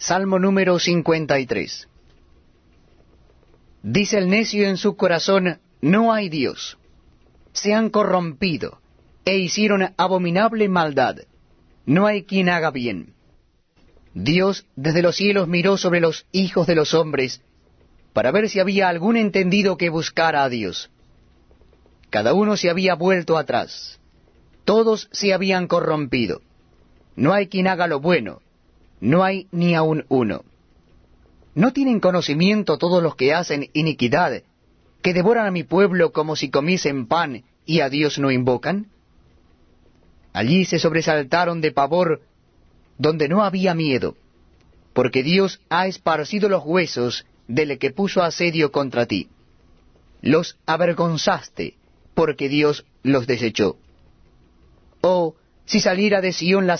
Salmo número 53. Dice el necio en su corazón, no hay Dios. Se han corrompido e hicieron abominable maldad. No hay quien haga bien. Dios desde los cielos miró sobre los hijos de los hombres para ver si había algún entendido que buscara a Dios. Cada uno se había vuelto atrás. Todos se habían corrompido. No hay quien haga lo bueno. No hay ni aun uno. ¿No tienen conocimiento todos los que hacen iniquidad, que devoran a mi pueblo como si comiesen pan y a Dios no invocan? Allí se sobresaltaron de pavor donde no había miedo, porque Dios ha esparcido los huesos del que puso asedio contra ti. Los avergonzaste, porque Dios los desechó. Oh, si saliera de Sión la